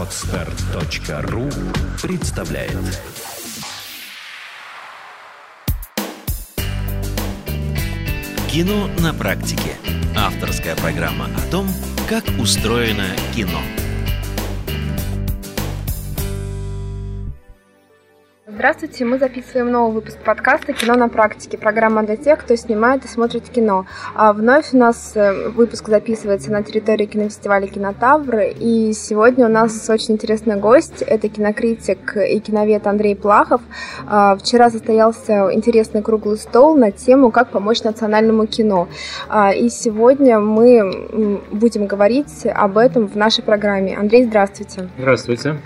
Отстар.ру представляет Кино на практике. Авторская программа о том, как устроено кино. Здравствуйте, мы записываем новый выпуск подкаста «Кино на практике». Программа для тех, кто снимает и смотрит кино. А вновь у нас э, выпуск записывается на территории кинофестиваля «Кинотавр». И сегодня у нас очень интересный гость. Это кинокритик и киновед Андрей Плахов. А, вчера состоялся интересный круглый стол на тему «Как помочь национальному кино». А, и сегодня мы будем говорить об этом в нашей программе. Андрей, здравствуйте. Здравствуйте.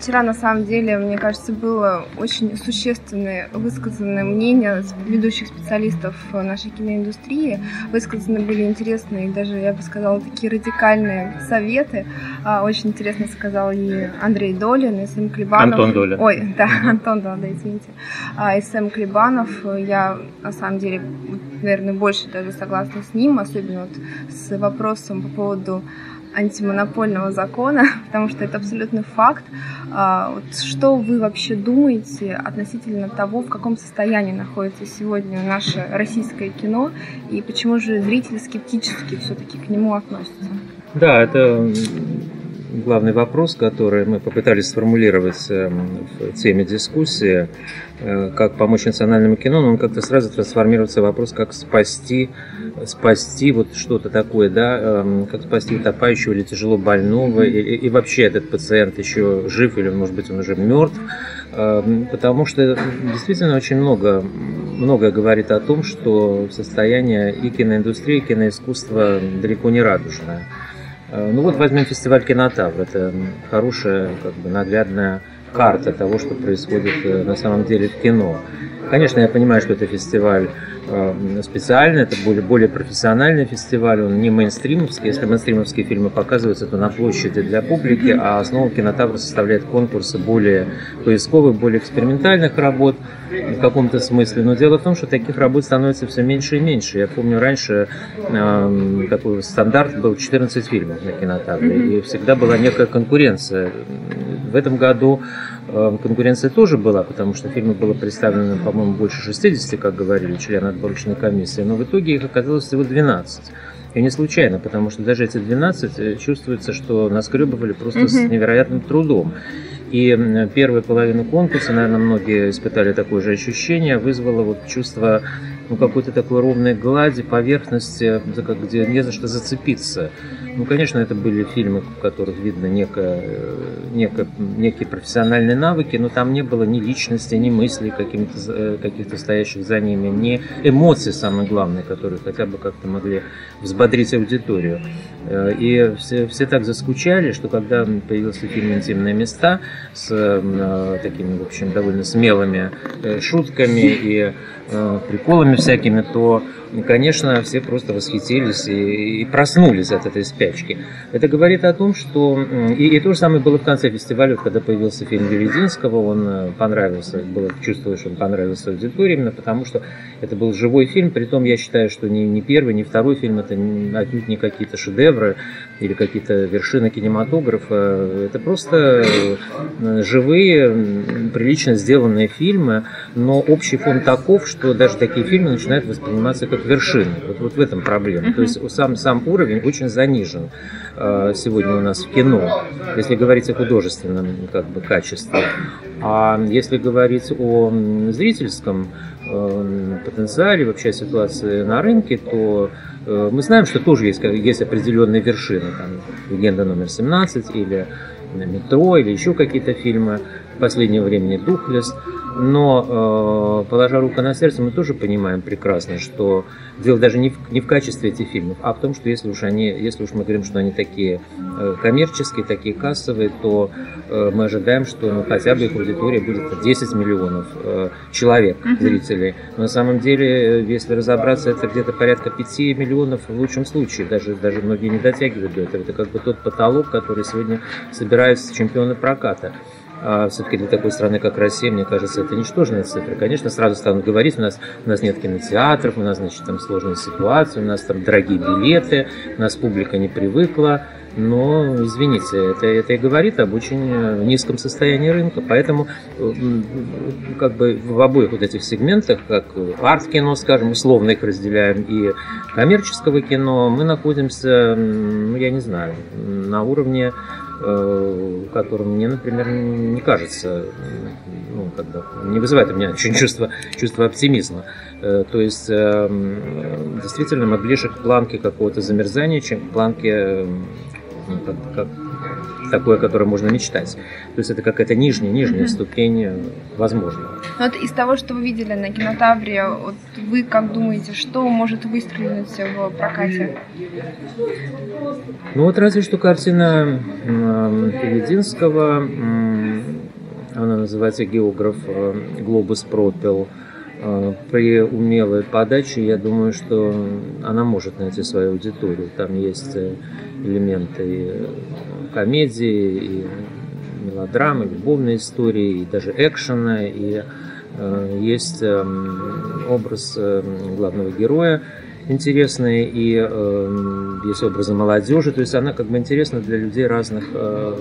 Вчера, на самом деле, мне кажется, было очень существенные высказанные мнения ведущих специалистов нашей киноиндустрии. Высказаны были интересные, даже, я бы сказала, такие радикальные советы. А, очень интересно сказал и Андрей Долин, и Сэм Клебанов. Антон Долин. Ой, да, Антон, да, да, извините. А, и Сэм Клебанов. Я, на самом деле, наверное, больше даже согласна с ним, особенно вот с вопросом по поводу антимонопольного закона, потому что это абсолютный факт. А, вот что вы вообще думаете относительно того, в каком состоянии находится сегодня наше российское кино, и почему же зрители скептически все-таки к нему относятся? Да, это главный вопрос, который мы попытались сформулировать эм, в теме дискуссии, э, как помочь национальному кино, но он как-то сразу трансформируется в вопрос, как спасти, спасти вот что-то такое, да, эм, как спасти утопающего или тяжело больного, и, и вообще этот пациент еще жив или, может быть, он уже мертв, эм, потому что действительно очень много, многое говорит о том, что состояние и киноиндустрии, и киноискусства далеко не радужное. Э, ну вот возьмем фестиваль Кинотавр. Это хорошая, как бы наглядная карта того, что происходит э, на самом деле в кино. Конечно, я понимаю, что это фестиваль э, специальный, это более, более профессиональный фестиваль, он не мейнстримовский. Если мейнстримовские фильмы показываются, то на площади для публики, а основу кинотавра составляет конкурсы более поисковых, более экспериментальных работ в каком-то смысле. Но дело в том, что таких работ становится все меньше и меньше. Я помню, раньше э, такой стандарт был 14 фильмов на кинотавре, и всегда была некая конкуренция. В этом году конкуренция тоже была, потому что фильмы было представлено, по-моему, больше 60, как говорили члены отборочной комиссии, но в итоге их оказалось всего 12. И не случайно, потому что даже эти 12 э, чувствуется, что наскребывали просто mm-hmm. с невероятным трудом. И первую половину конкурса, наверное, многие испытали такое же ощущение, вызвало вот чувство ну, какой-то такой ровной глади, поверхности, где не за что зацепиться. Ну, конечно, это были фильмы, в которых видно некое, э, некое, некие профессиональные навыки, но там не было ни личности, ни мыслей каких-то, э, каких-то стоящих за ними, ни эмоций, самое главное, которые хотя бы как-то могли взбодрить аудиторию. Э, и все, все так заскучали, что когда появился фильм «Интимные места» с такими, в общем, довольно смелыми шутками и приколами всякими, то конечно, все просто восхитились и, и проснулись от этой спячки. Это говорит о том, что... И, и то же самое было в конце фестиваля, когда появился фильм Верединского, он э, понравился, было чувствовалось, что он понравился аудитории, именно потому что это был живой фильм, притом я считаю, что ни, ни первый, ни второй фильм, это отнюдь не какие-то шедевры или какие-то вершины кинематографа, это просто э, живые, прилично сделанные фильмы, но общий фон таков, что даже такие фильмы начинают восприниматься как вершины. Вот, вот в этом проблема. То есть сам, сам уровень очень занижен э, сегодня у нас в кино, если говорить о художественном как бы, качестве. А если говорить о зрительском э, потенциале, вообще ситуации на рынке, то мы знаем, что тоже есть, есть определенные вершины. Там, «Легенда номер 17» или «Метро» или еще какие-то фильмы в последнее время «Духлес». Но, э, положа руку на сердце, мы тоже понимаем прекрасно, что дело даже не в, не в качестве этих фильмов, а в том, что если уж, они, если уж мы говорим, что они такие э, коммерческие, такие кассовые, то э, мы ожидаем, что ну, хотя бы их аудитория будет 10 миллионов человек, зрителей. Но на самом деле, если разобраться, это где-то порядка 5 миллионов в лучшем случае. Даже, даже многие не дотягивают до этого. Это как бы тот потолок, который сегодня собираются чемпионы проката. А все-таки для такой страны, как Россия, мне кажется, это ничтожная цифра. Конечно, сразу станут говорить, у нас, у нас нет кинотеатров, у нас, значит, там сложная ситуация, у нас там дорогие билеты, у нас публика не привыкла. Но, извините, это, это и говорит об очень низком состоянии рынка. Поэтому как бы в обоих вот этих сегментах, как арт-кино, скажем, условно их разделяем, и коммерческого кино, мы находимся, ну, я не знаю, на уровне Э, который мне, например, не кажется, ну, как бы, не вызывает у меня чувство, чувство оптимизма. Э, то есть, э, действительно, мы ближе к планке какого-то замерзания, чем к планке как, как такое, которое можно мечтать. То есть это какая-то нижняя, нижняя mm-hmm. ступень возможного. Ну, вот из того, что вы видели на кинотавре, вот вы как думаете, что может выстрелить в прокате? Ну вот разве что картина Пелединского, она называется «Географ Глобус пропел», а, при умелой подаче, я думаю, что она может найти свою аудиторию. Там есть э, элементы комедии, и мелодрамы, любовной истории, и даже экшена, и э, есть эм, образ эм, главного героя интересный, и э, есть образы молодежи, то есть она как бы интересна для людей разных, э,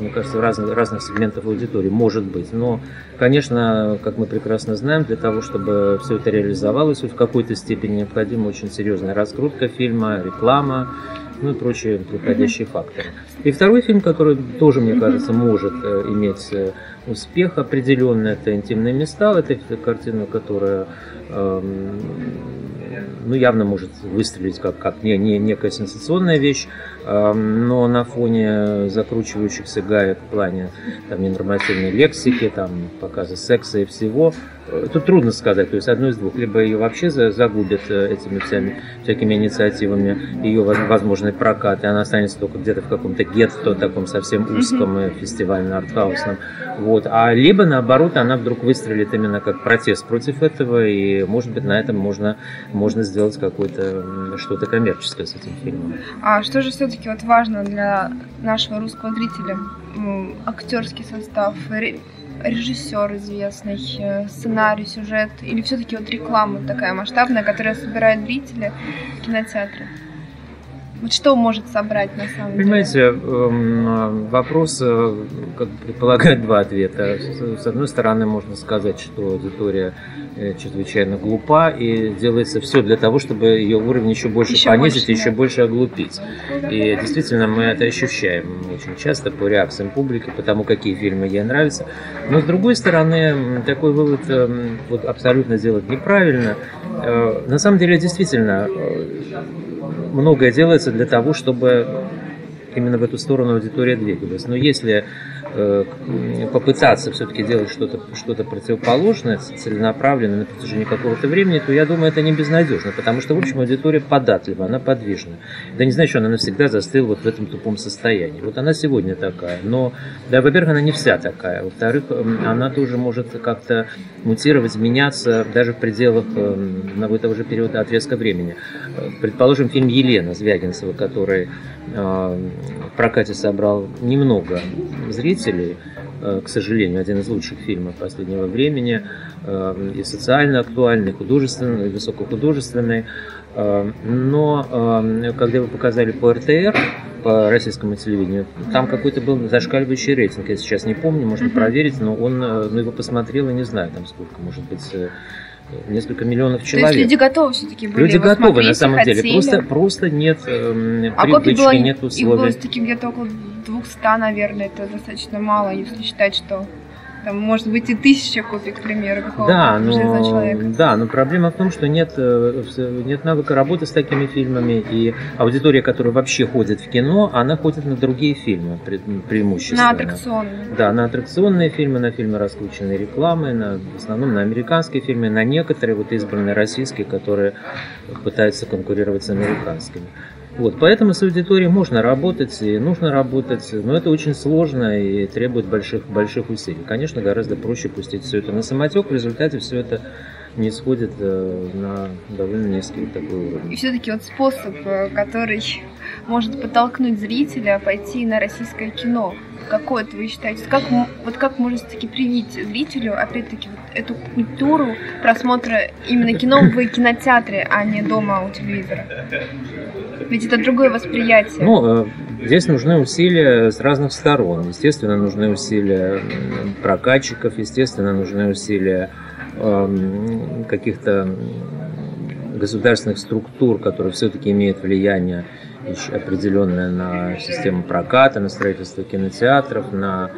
мне кажется, разных, разных сегментов аудитории, может быть. Но, конечно, как мы прекрасно знаем, для того, чтобы все это реализовалось, в какой-то степени необходима очень серьезная раскрутка фильма, реклама, ну и прочие приходящие mm-hmm. факторы. И второй фильм, который тоже, мне кажется, может э, иметь э, успех определенный, это «Интимные места». Это картина, которая э, ну, явно может выстрелить как, как не, не, некая сенсационная вещь, э, но на фоне закручивающихся гаек в плане там, ненормативной лексики, там, показа секса и всего, тут трудно сказать, то есть одно из двух, либо ее вообще загубят э, этими всеми, всякими инициативами, ее возможный прокат, и она останется только где-то в каком-то гетто, таком совсем узком mm-hmm. фестивально-артхаусном. Вот. А либо наоборот, она вдруг выстрелит именно как протест против этого, и может быть на этом можно, можно сделать какое-то что-то коммерческое с этим фильмом. А что же все-таки вот важно для нашего русского зрителя? Актерский состав, режиссер известный, э, сценарий, сюжет, или все-таки вот реклама такая масштабная, которая собирает зрителей в кинотеатре? Вот что может собрать на самом Понимаете, деле? Понимаете, вопрос э, как предполагает два ответа. С одной стороны, можно сказать, что аудитория э, чрезвычайно глупа и делается все для того, чтобы ее уровень еще больше еще понизить больше, еще больше оглупить. И действительно мы это ощущаем очень часто по реакциям публики, по тому, какие фильмы ей нравятся. Но с другой стороны, такой вывод эм, вот, абсолютно сделать неправильно. Э, на самом деле, действительно, многое делается для того, чтобы именно в эту сторону аудитория двигалась. Но если попытаться все-таки делать что-то что противоположное, целенаправленное на протяжении какого-то времени, то я думаю, это не безнадежно, потому что, в общем, аудитория податлива, она подвижна. Да не значит, что она навсегда застыла вот в этом тупом состоянии. Вот она сегодня такая, но, да, во-первых, она не вся такая, во-вторых, она тоже может как-то мутировать, меняться даже в пределах одного и того же периода отрезка времени. Предположим, фильм «Елена» Звягинцева, который в прокате собрал немного зрителей, э, к сожалению, один из лучших фильмов последнего времени, э, и социально актуальный, и художественный, и высокохудожественный. Э, но когда его показали по РТР, по российскому телевидению, там какой-то был зашкаливающий рейтинг, я сейчас не помню, можно проверить, но он, ну, его посмотрел, и не знаю, там сколько, может быть, несколько миллионов человек. То есть люди готовы все-таки были Люди готовы на самом хотели. деле. Просто, просто нет э, а привычки, было, нет условий. Их было где-то около 200, наверное, это достаточно мало, если считать, что там может быть и тысяча копий, к примеру, какого-то да, но, человека. Да, но проблема в том, что нет, э, нет навыка работы с такими фильмами, и аудитория, которая вообще ходит в кино, она ходит на другие фильмы пре преимущественно. На аттракционные. Да, на аттракционные фильмы, на фильмы раскрученной рекламы, на, в основном на американские фильмы, на некоторые вот избранные российские, которые пытаются конкурировать с американскими. Вот, поэтому с аудиторией можно работать и нужно работать, но это очень сложно и требует больших, больших усилий. Конечно, гораздо проще пустить все это на самотек, в результате все это не сходит э, на довольно низкий такой уровень. И все-таки вот способ, э, который может подтолкнуть зрителя пойти на российское кино, какой это вы считаете? Как, вот как можно таки привить зрителю, опять-таки, вот эту культуру просмотра именно кино в кинотеатре, а не дома у телевизора? Ведь это другое восприятие. Ну, здесь нужны усилия с разных сторон. Естественно, нужны усилия прокатчиков, естественно, нужны усилия каких-то государственных структур, которые все-таки имеют влияние определенное на систему проката, на строительство кинотеатров, на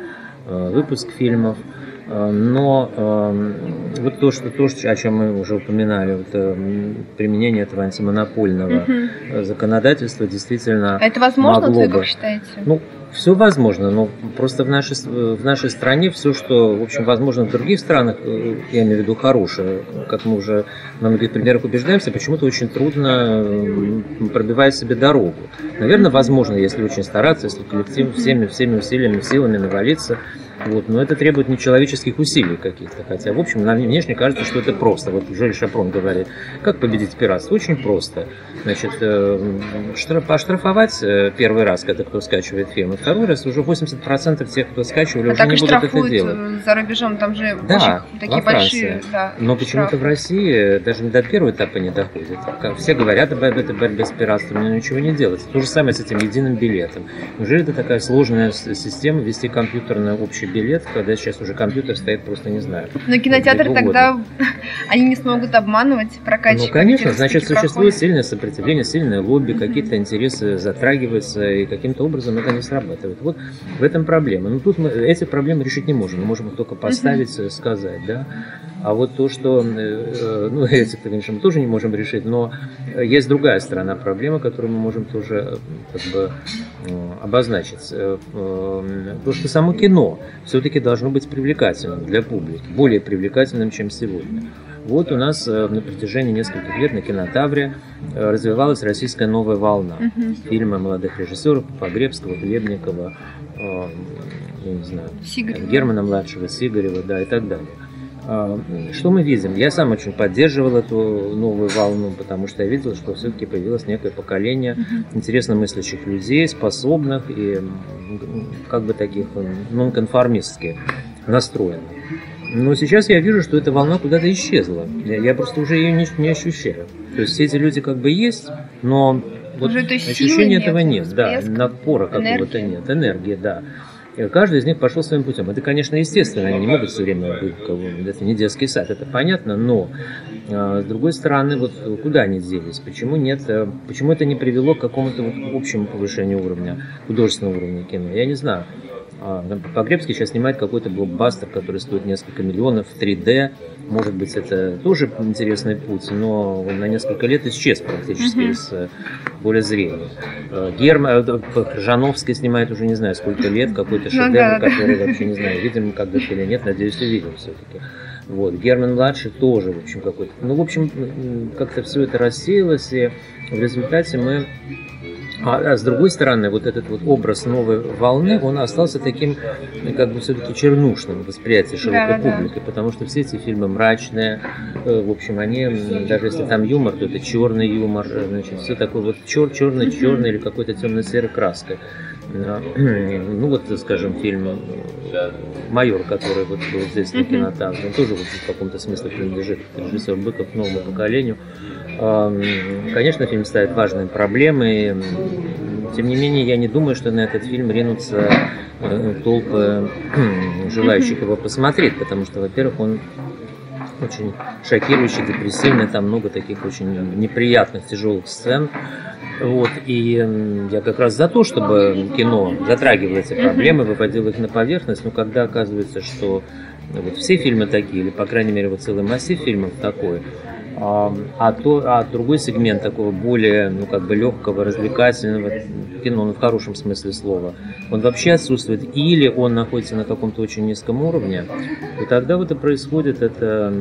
э, выпуск фильмов. Э, но э, вот то, что, то, о чем мы уже упоминали, вот, применение этого антимонопольного угу. законодательства действительно Это возможно, могло вы бы, считаете? Ну, все возможно, но просто в нашей, в нашей стране все, что, в общем, возможно в других странах, э, я имею в виду хорошее, как мы уже на многих примерах убеждаемся, почему-то очень трудно пробивать себе дорогу. Наверное, возможно, если очень стараться, если коллектив всеми, всеми усилиями, силами навалиться, вот, но это требует нечеловеческих усилий каких-то. Хотя, в общем, нам внешне кажется, что это просто. Вот Жюль Шапрон говорит, как победить пиратство? Очень просто. Значит, э, штраф, поштрафовать э, первый раз, когда кто скачивает фильм, и второй раз уже 80% тех, кто скачивали, а уже не будут это делать. Э, за рубежом, там же да, очень такие большие да, Но почему-то в России даже до первого этапа не доходит. Все говорят об этой борьбе с пиратством, но ничего не делать. То же самое с этим единым билетом. Неужели это такая сложная система вести компьютерный общий билет, когда сейчас уже компьютер стоит просто не знаю. Но кинотеатры тогда они не смогут обманывать прокатчиков. Ну, конечно, значит, существует сильное сопротивление, сильное лобби, какие-то интересы затрагиваются, и каким-то образом это не срабатывает. Вот в этом проблема. Но тут мы эти проблемы решить не можем, мы можем их только поставить, сказать, да. А вот то, что, э, ну, эти, конечно, мы тоже не можем решить, но есть другая сторона проблемы, которую мы можем тоже как бы обозначить. Э, то, что само кино все-таки должно быть привлекательным для публики, более привлекательным, чем сегодня. Вот у нас э, на протяжении нескольких лет на кинотавре развивалась российская новая волна. Угу. Фильмы молодых режиссеров Погребского, Хлебникова, я не знаю, Сигарева. Германа младшего, Сигарева, да, и так далее. А, что мы видим? Я сам очень поддерживал эту новую волну, потому что я видел, что все-таки появилось некое поколение интересно мыслящих людей, способных и как бы таких нонконформистски настроенных. Но сейчас я вижу, что эта волна куда-то исчезла. Я, я просто уже ее не, не ощущаю. То есть все эти люди как бы есть, но вот уже ощущения этого нет, да, напора какого-то нет, энергии, да. И каждый из них пошел своим путем. Это, конечно, естественно, они не могут все время быть, это не детский сад, это понятно, но а, с другой стороны, вот куда они делись? Почему нет? Э, почему это не привело к какому-то вот общему повышению уровня, художественного уровня кино? Я не знаю. А, Погребский сейчас снимает какой-то блокбастер, который стоит несколько миллионов, в 3D. Может быть, это тоже интересный путь, но он на несколько лет исчез практически mm-hmm. из э, поля зрения. Э, Герма, Жановский снимает уже не знаю сколько лет, какой-то ну шедевр, который вообще не знаю, видим когда-то или нет, надеюсь, увидим все-таки. Вот. Герман младший тоже, в общем, какой-то. Ну, в общем, как-то все это рассеялось, и в результате мы а, а с другой стороны, вот этот вот образ новой волны, он остался таким, как бы все-таки чернушным в восприятии широкой да, публики, да. потому что все эти фильмы мрачные, э, в общем, они, даже если там юмор, то это черный юмор, э, значит, все такое вот чер черный-черный или какой-то темно-серой краской. Ну вот, скажем, фильм «Майор», который вот был здесь на кинотавре, он тоже вот в каком-то смысле принадлежит режиссер Быков новому поколению. Конечно, фильм ставит важные проблемы. Тем не менее, я не думаю, что на этот фильм ринутся э, толпы желающих его посмотреть, потому что, во-первых, он очень шокирующий, депрессивный, там много таких очень неприятных, тяжелых сцен. Вот, и я как раз за то, чтобы кино затрагивало эти проблемы, выводило их на поверхность, но когда оказывается, что вот все фильмы такие, или, по крайней мере, вот целый массив фильмов такой, а, то, а другой сегмент такого более, ну, как бы легкого, развлекательного кино, ну, в хорошем смысле слова, он вообще отсутствует, или он находится на каком-то очень низком уровне, и тогда вот и происходит это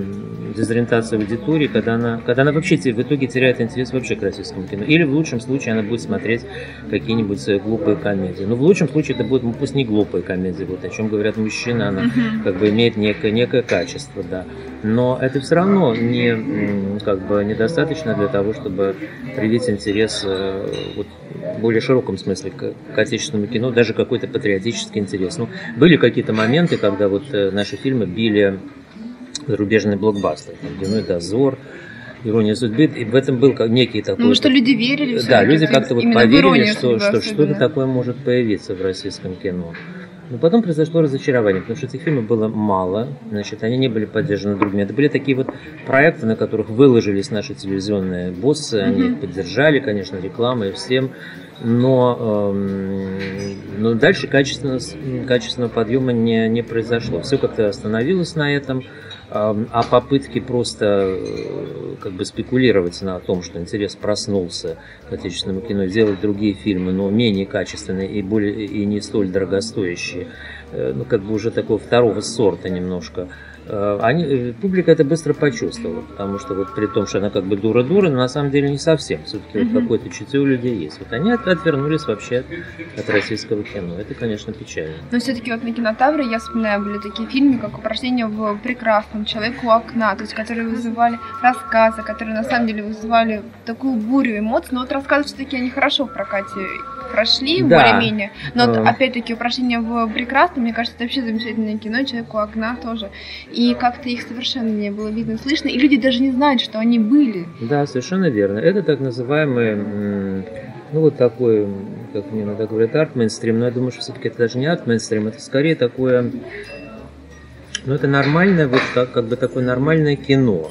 дезориентация аудитории, когда она, когда она вообще в итоге теряет интерес вообще к российскому кино. Или в лучшем случае она будет смотреть какие-нибудь э, глупые комедии. Но в лучшем случае это будет, ну, пусть не глупые комедии, вот о чем говорят мужчины, она как бы имеет некое, некое качество, да. Но это все равно не, как бы, недостаточно для того, чтобы привить интерес э, вот, в более широком смысле к, к отечественному кино, даже какой-то патриотический интерес. Ну, были какие-то моменты, когда вот э, наши фильмы били зарубежный блокбастер, там, «Дневной дозор», ирония судьбы, и в этом был некий такой... Ну, что люди верили. Да, люди как-то вот поверили, что, что что-то такое может появиться в российском кино. Но потом произошло разочарование, потому что этих фильмов было мало, значит, они не были поддержаны другими. Это были такие вот проекты, на которых выложились наши телевизионные боссы, они их поддержали, конечно, рекламой всем, но, э, но дальше качественно, качественного подъема не, не произошло. Все как-то остановилось на этом а попытки просто э, как бы спекулировать на том, что интерес проснулся к отечественному кино, сделать другие фильмы, но менее качественные и, более, и не столь дорогостоящие, э, ну, как бы уже такого второго сорта немножко – они, э, публика это быстро почувствовала, потому что вот при том, что она как бы дура-дура, но на самом деле не совсем. Все-таки mm-hmm. вот какое-то чутье у людей есть. Вот они от, отвернулись вообще от российского кино. Это, конечно, печально. Но все-таки вот на кинотавре я вспоминаю, были такие фильмы, как «Упражнение в прекрасном», «Человек у окна», то есть которые вызывали рассказы, которые на самом деле вызывали такую бурю эмоций, но вот рассказы все-таки они хорошо в прокате прошли да. более-менее. Но вот, опять-таки упражнение в прекрасном, мне кажется, это вообще замечательное кино, человек у окна тоже. И как-то их совершенно не было видно, слышно, и люди даже не знают, что они были. Да, совершенно верно. Это так называемый, ну вот такой, как мне иногда говорят, арт-мейнстрим, но я думаю, что все-таки это даже не арт-мейнстрим, это скорее такое, ну это нормальное, вот как, как бы такое нормальное кино.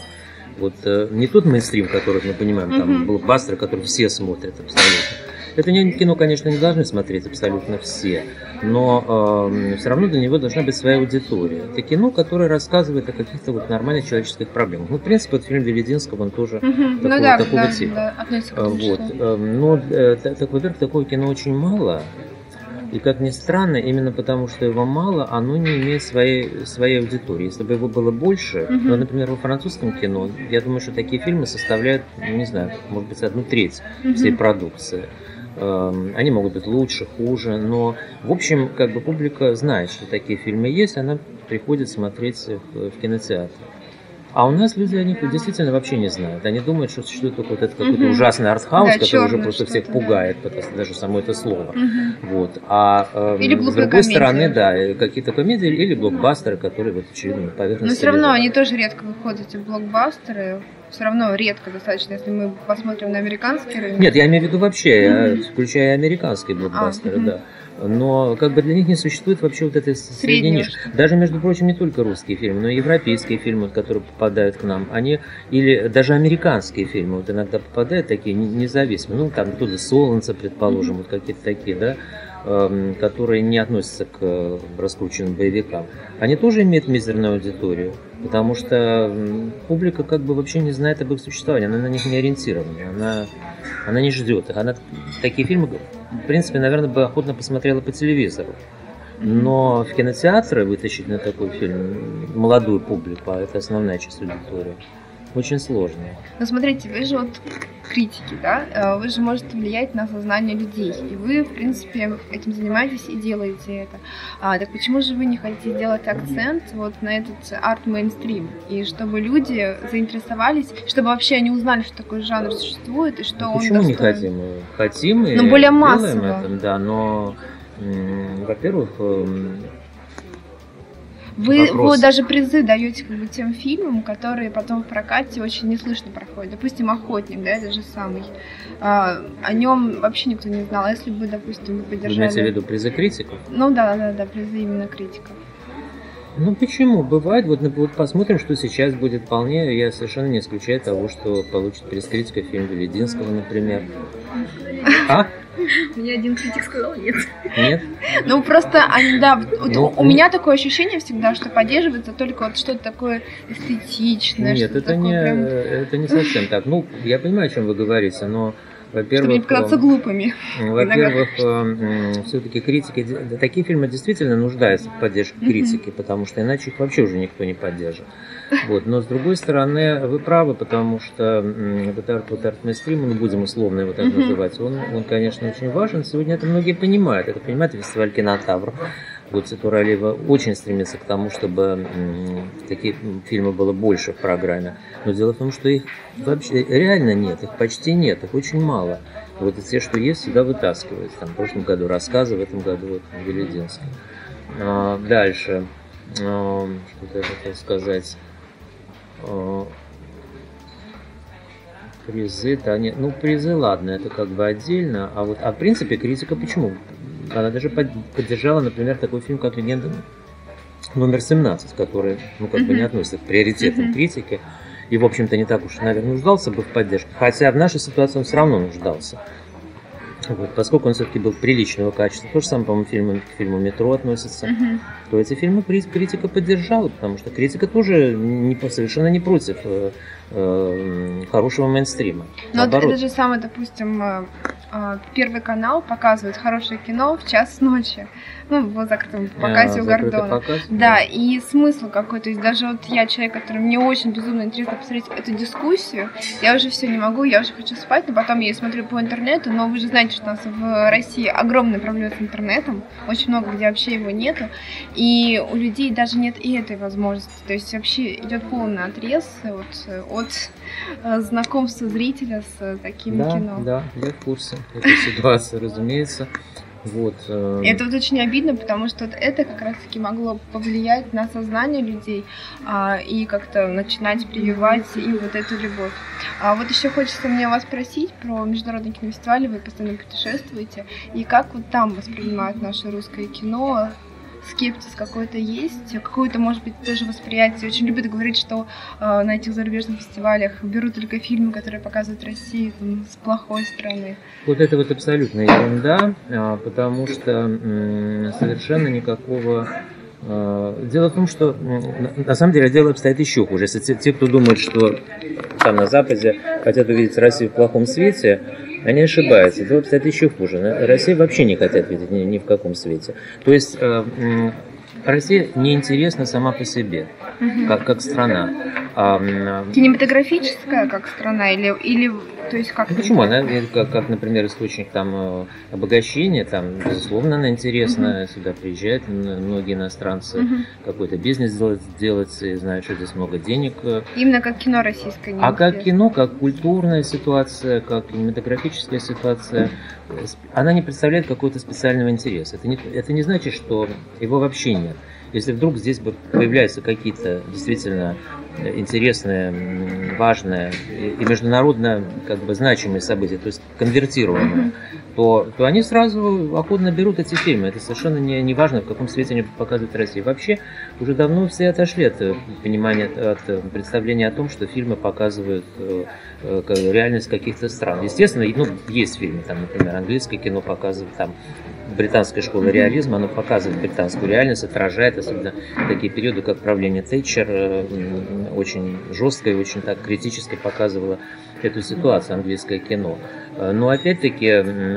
Вот э, не тот мейнстрим, который мы понимаем, там, mm-hmm. блокбастеры, который все смотрят абсолютно. Это не, кино, конечно, не должны смотреть абсолютно все, но э, все равно для него должна быть своя аудитория. Это кино, которое рассказывает о каких-то вот нормальных человеческих проблемах. Ну, в принципе, вот фильм Велединского, он тоже угу. такого, ну, да, такого да, типа. Да, вот. Э, но, э, так, во-первых, такого кино очень мало, и как ни странно, именно потому что его мало, оно не имеет своей, своей аудитории. Если бы его было больше, uh-huh. ну, например, во французском кино, я думаю, что такие фильмы составляют, не знаю, может быть, одну треть uh-huh. всей продукции. Эм, они могут быть лучше, хуже, но, в общем, как бы публика знает, что такие фильмы есть, она приходит смотреть в, в кинотеатр. А у нас люди, они действительно вообще не знают. Они думают, что существует только вот этот какой-то угу. ужасный артхаус, да, который уже просто всех пугает, да. потому что даже само это слово. Угу. Вот. А э, с другой комедия. стороны, да, э, какие-то комедии или блокбастеры, которые вот очевидно на поверхности. Но все равно они тоже редко выходят, эти блокбастеры все равно редко достаточно, если мы посмотрим на американские рынок. Нет, я имею в виду вообще, mm-hmm. включая американские блокбастеры, а, да. Но как бы для них не существует вообще вот этой средней ниши. Даже, между прочим, не только русские фильмы, но и европейские фильмы, которые попадают к нам, они, или даже американские фильмы, вот иногда попадают такие независимые, ну там туда Солнце, предположим, mm-hmm. вот какие-то такие, да, которые не относятся к э, раскрученным боевикам, они тоже имеют мизерную аудиторию. Потому что публика как бы вообще не знает об их существовании, она на них не ориентирована, она, она не ждет их. Она такие фильмы, в принципе, наверное, бы охотно посмотрела по телевизору. Но в кинотеатры вытащить на такой фильм молодую публику, а это основная часть аудитории, очень сложно. Ну, смотрите, вы же вот критики, да, э, вы же можете влиять на сознание людей, и вы, в принципе, этим занимаетесь и делаете это. А, так почему же вы не хотите сделать акцент вот на этот арт-мейнстрим, и чтобы люди заинтересовались, чтобы вообще они узнали, что такой жанр существует, и что а он Почему не хотим? Хотим и но ну, более массово. это, да, но, во-первых, вы, вы даже призы даете как бы тем фильмам, которые потом в прокате очень неслышно проходят. Допустим, охотник, да, это же самый. А, о нем вообще никто не знал. А если бы, допустим, вы поддержали. Вы имеете в виду призы критиков? Ну да, да, да, призы именно критиков. Ну почему? Бывает. Вот, вот посмотрим, что сейчас будет вполне. Я совершенно не исключаю того, что получит приз критика фильм Велединского, например. А? Мне один критик сказал нет. Нет? Ну, просто, они, да, ну, у меня такое ощущение всегда, что поддерживается только вот что-то такое эстетичное. Нет, это не, прям... это не совсем так. Ну, я понимаю, о чем вы говорите, но Во-первых, Чтобы не показаться глупыми. Во-первых, все-таки критики, такие фильмы действительно нуждаются в поддержке критики, потому что иначе их вообще уже никто не поддержит. Вот. Но с другой стороны, вы правы, потому что вот арт, вот арт-мейнстрим, мы будем условно его так называть, он, он, конечно, очень важен. Сегодня это многие понимают. Это понимает фестиваль кинотавр. Вот Сатуралиева очень стремится к тому, чтобы таких фильмов было больше в программе. Но дело в том, что их вообще реально нет, их почти нет, их очень мало. Вот и те, что есть, всегда вытаскивают. Там, в прошлом году рассказы, в этом году вот Велидинский. А, дальше. А, что-то я хотел сказать. А, призы-то они... Ну, призы, ладно, это как бы отдельно. А вот, а в принципе, критика почему? Она даже поддержала, например, такой фильм, как «Легенда номер 17», который, ну, как бы не относится к приоритетам критики. И, в общем-то, не так уж, наверное, нуждался бы в поддержке. Хотя в нашей ситуации он все равно нуждался. Вот, поскольку он все-таки был приличного качества, то же самое, по-моему, фильму, к фильму «Метро» относится, uh-huh. то эти фильмы критика поддержала, потому что критика тоже не, совершенно не против э, э, хорошего мейнстрима. Но ну, это же самое, допустим, э, Первый канал показывает хорошее кино в час ночи ну, в закрытом показе а, у Гордона. Показ? Да, и смысл какой. То есть даже вот я человек, который мне очень безумно интересно посмотреть эту дискуссию, я уже все не могу, я уже хочу спать, но потом я смотрю по интернету, но вы же знаете, что у нас в России огромные проблемы с интернетом, очень много где вообще его нету, и у людей даже нет и этой возможности. То есть вообще идет полный отрез вот, от э, знакомства зрителя с таким да, кино. Да, я в курсе этой ситуации, разумеется. Вот. Э... Это вот очень обидно, потому что вот это как раз-таки могло повлиять на сознание людей а, и как-то начинать прививать им вот эту любовь. А вот еще хочется мне вас спросить про международный кинофестиваль, вы постоянно путешествуете, и как вот там воспринимают наше русское кино, скепсис какой-то есть, какое-то, может быть, тоже восприятие. Очень любят говорить, что э, на этих зарубежных фестивалях берут только фильмы, которые показывают Россию там, с плохой стороны. Вот это вот абсолютная ерунда, а, потому что совершенно никакого а, Дело в том, что на самом деле дело обстоит еще хуже. Если те, те, кто думает, что там на Западе хотят увидеть Россию в плохом свете, они ошибаются. Дело обстоит еще хуже. Россия вообще не хотят видеть ни, ни в каком свете. То есть э, Россия неинтересна сама по себе, угу. как, как страна. А, Кинематографическая как страна или, или то есть как? Ну, почему? Она, как, как, например, источник там э, обогащения, там, безусловно, она интересна. Угу. Сюда приезжают многие иностранцы, угу. какой-то бизнес делать, делать, и знают, что здесь много денег. Именно как кино российское. А как кино, как культурная ситуация, как кинематографическая ситуация, она не представляет какого-то специального интереса. Это не, это не значит, что его вообще нет. Если вдруг здесь появляются какие-то действительно интересные, важные и международно как бы значимые события, то есть конвертируемые, то, то они сразу охотно берут эти фильмы. Это совершенно не, не важно, в каком свете они показывают Россию. Вообще, уже давно все отошли от э, понимания, от э, представления о том, что фильмы показывают э, реальность каких-то стран. Естественно, ну, есть фильмы, там, например, английское кино показывает там британской школы реализма, оно показывает британскую реальность, отражает, особенно такие периоды, как правление Тэтчер, э, очень жесткое, очень так критически показывало эту ситуацию, английское кино. Э, но опять-таки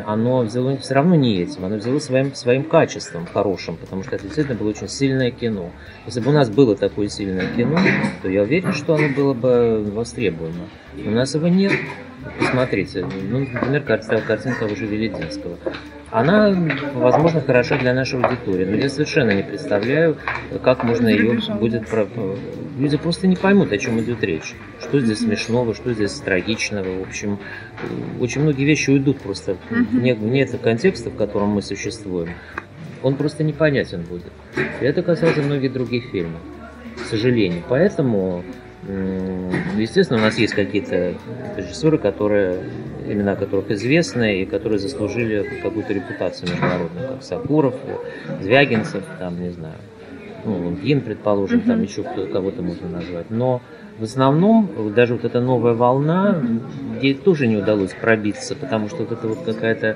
оно взяло все равно не этим, оно взяло своим, своим качеством хорошим, потому что это действительно было очень сильное кино. Если бы у нас было такое сильное кино, то я уверен, что оно было бы востребовано. У нас его нет. Посмотрите, ну, например, картинка того же Велединского она, возможно, хороша для нашей аудитории, но я совершенно не представляю, как можно ее будет... Люди просто не поймут, о чем идет речь. Что здесь смешного, что здесь трагичного. В общем, очень многие вещи уйдут просто вне, вне этого контекста, в котором мы существуем. Он просто непонятен будет. И это касается многих других фильмов, к сожалению. Поэтому Естественно, у нас есть какие-то режиссеры, которые, имена которых известны и которые заслужили какую-то репутацию международную, как Сакуров, Звягинцев, там, не знаю, ну, Лунгин, предположим, там еще кого-то можно назвать. Но в основном даже вот эта новая волна, ей тоже не удалось пробиться, потому что вот эта вот какая-то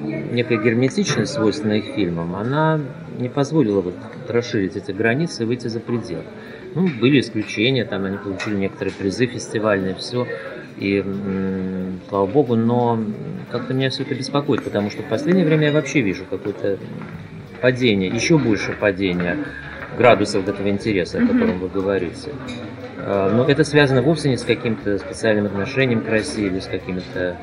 некая герметичность, свойственная их фильмам, она не позволила вот расширить эти границы и выйти за пределы. Ну, были исключения, там они получили некоторые призы фестивальные, все. И слава богу, но как-то меня все это беспокоит, потому что в последнее время я вообще вижу какое-то падение, еще больше падения градусов этого интереса, о котором вы говорите. А, но это связано вовсе не с каким-то специальным отношением к России или с какими-то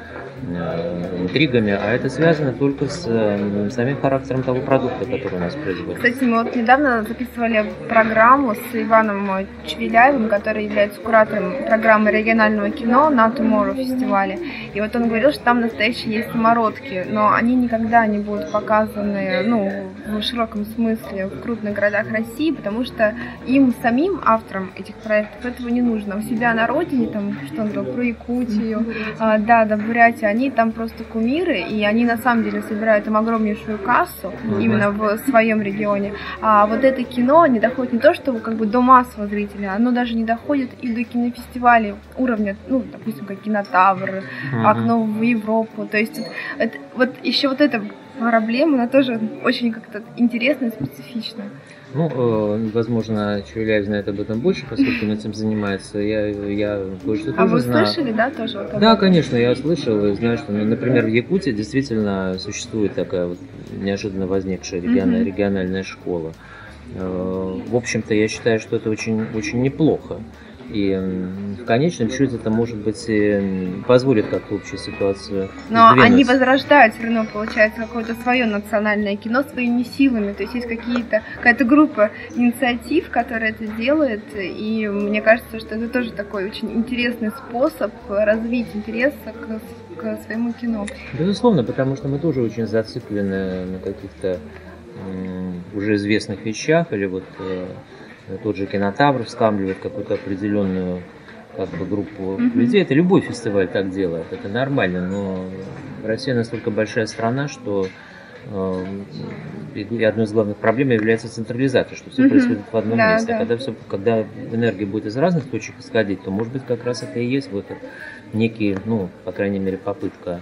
интригами, а это связано только с э, самим характером того продукта, который у нас производится. Кстати, мы вот недавно записывали программу с Иваном Чевеляевым, который является куратором программы регионального кино на Tomorrow фестивале. И вот он говорил, что там настоящие есть самородки, но они никогда не будут показаны ну, в широком смысле в крупных городах России, потому что им самим, авторам этих проектов, этого не нужно. У себя на родине, там, что он говорил, про Якутию, а, да, да, Бурятию, они там просто кумиры, и они на самом деле собирают там огромнейшую кассу mm-hmm. именно в своем регионе. А вот это кино не доходит не то, что как бы до массового зрителя, оно даже не доходит и до кинофестивалей уровня, ну, допустим, как Кинотавр, mm-hmm. Окно в Европу. То есть это, вот еще вот эта проблема, она тоже очень как-то интересная и специфичная. Ну, э, возможно, Чуляев знает об этом больше, поскольку он этим занимается. Я, я кое-что а вы знаю. слышали, да, тоже? Вот да, конечно, я слышал и знаю, что, например, в Якутии действительно существует такая вот неожиданно возникшая региональная, региональная школа. Э, в общем-то, я считаю, что это очень, очень неплохо. И в конечном счете это, может быть, позволит как-то общую ситуацию Но сдвинуть. они возрождают все равно, получается, какое-то свое национальное кино своими силами. То есть есть какие-то, какая-то группа инициатив, которая это делает. И мне кажется, что это тоже такой очень интересный способ развить интерес к, к своему кино. Безусловно, потому что мы тоже очень зациклены на каких-то уже известных вещах или вот э, тот же кинотавр вскамливает какую-то определенную как бы группу mm-hmm. людей. Это любой фестиваль так делает, это нормально, но Россия настолько большая страна, что э, и одной из главных проблем является централизация, что все mm-hmm. происходит в одном да, месте. Да. Когда, все, когда энергия будет из разных точек исходить, то, может быть, как раз это и есть вот некий, ну, по крайней мере, попытка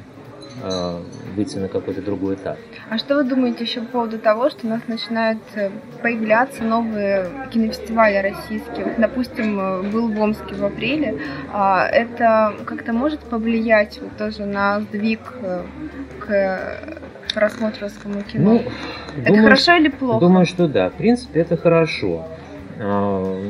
Э, выйти на какой-то другой этап. А что вы думаете еще по поводу того, что у нас начинают э, появляться новые кинофестивали российские? Вот, допустим, э, был в Омске в апреле. А это как-то может повлиять вот тоже на сдвиг к просмотровскому кино? Ну, это думаю, хорошо или плохо? Думаю, что да. В принципе, это хорошо. А,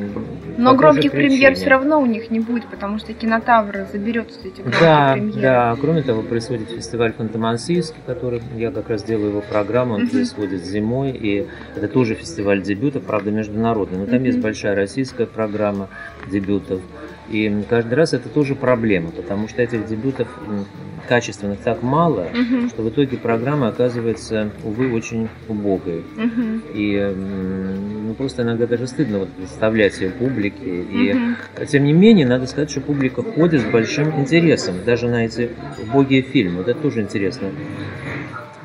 Но громких премьер все равно у них не будет, потому что кинотавр заберет эти громкие да, премьеры. Да, кроме того, происходит фестиваль Фантомансийский, который я как раз делаю его программу, он uh-huh. происходит зимой, и это тоже фестиваль дебютов, правда, международный. Но там uh-huh. есть большая российская программа дебютов. И каждый раз это тоже проблема, потому что этих дебютов качественных так мало, угу. что в итоге программа оказывается, увы, очень убогой. Угу. И ну, просто иногда даже стыдно вот представлять ее публике. И угу. тем не менее, надо сказать, что публика ходит с большим интересом даже на эти убогие фильмы. Вот это тоже интересно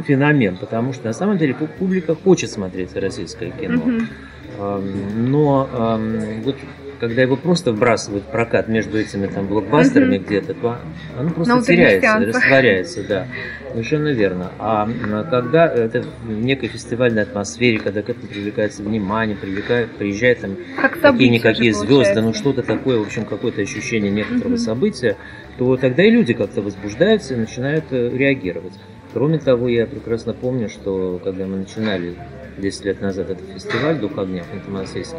феномен, потому что на самом деле публика хочет смотреть российское кино. Угу. Но вот когда его просто вбрасывают в прокат между этими там блокбастерами mm-hmm. где-то, то оно просто ну, теряется, растворяется, да. Совершенно верно. А когда это в некой фестивальной атмосфере, когда к этому привлекается внимание, привлекает, приезжает там какие-никакие звезды, ну что-то такое, в общем, какое-то ощущение некоторого mm-hmm. события, то тогда и люди как-то возбуждаются и начинают э, реагировать. Кроме того, я прекрасно помню, что когда мы начинали 10 лет назад этот фестиваль «Дух огня» в Ханты-Мансийске,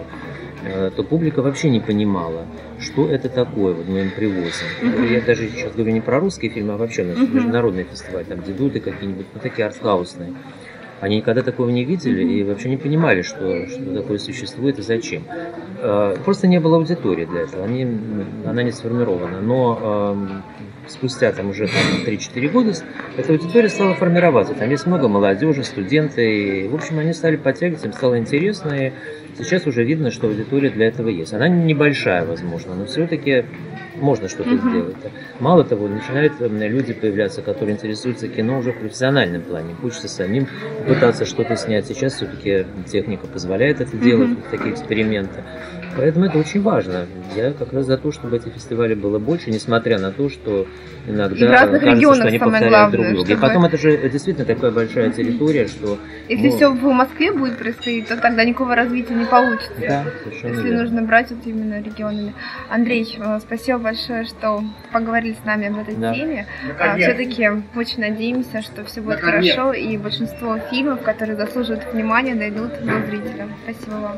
Э, то публика вообще не понимала, что это такое, вот мы им привозим. Uh-huh. Я даже сейчас говорю не про русские фильмы, а вообще на uh-huh. международный фестиваль, там дебюты какие-нибудь, ну такие артхаусные. Они никогда такого не видели и вообще не понимали, что, что такое существует и зачем. Э, просто не было аудитории для этого, они, она не сформирована. Но эм, спустя там уже там, 3-4 года эта аудитория стала формироваться. Там есть много молодежи, студенты. И, в общем, они стали подтягиваться, им стало интересно. И сейчас уже видно, что аудитория для этого есть. Она небольшая, возможно, но все-таки можно что-то uh-huh. сделать. Мало того, начинают люди появляться, которые интересуются кино уже в профессиональном плане. Хочется самим пытаться что-то снять. Сейчас все-таки техника позволяет это делать, uh-huh. такие эксперименты. Поэтому это очень важно. Я как раз за то, чтобы эти фестивали было больше, несмотря на то, что иногда И в разных кажется, регионах что они самое повторяют главное, друг друга. И чтобы- потом это же действительно такая большая территория, что... Если ну, все в Москве будет происходить, то тогда никакого развития не получится. Да, совершенно Если верно. нужно брать вот именно регионами. Андрей, э, спасибо большое, что поговорили с нами об этой Да. теме. Все-таки очень надеемся, что все будет хорошо, и большинство фильмов, которые заслуживают внимания, дойдут до зрителя. Спасибо вам.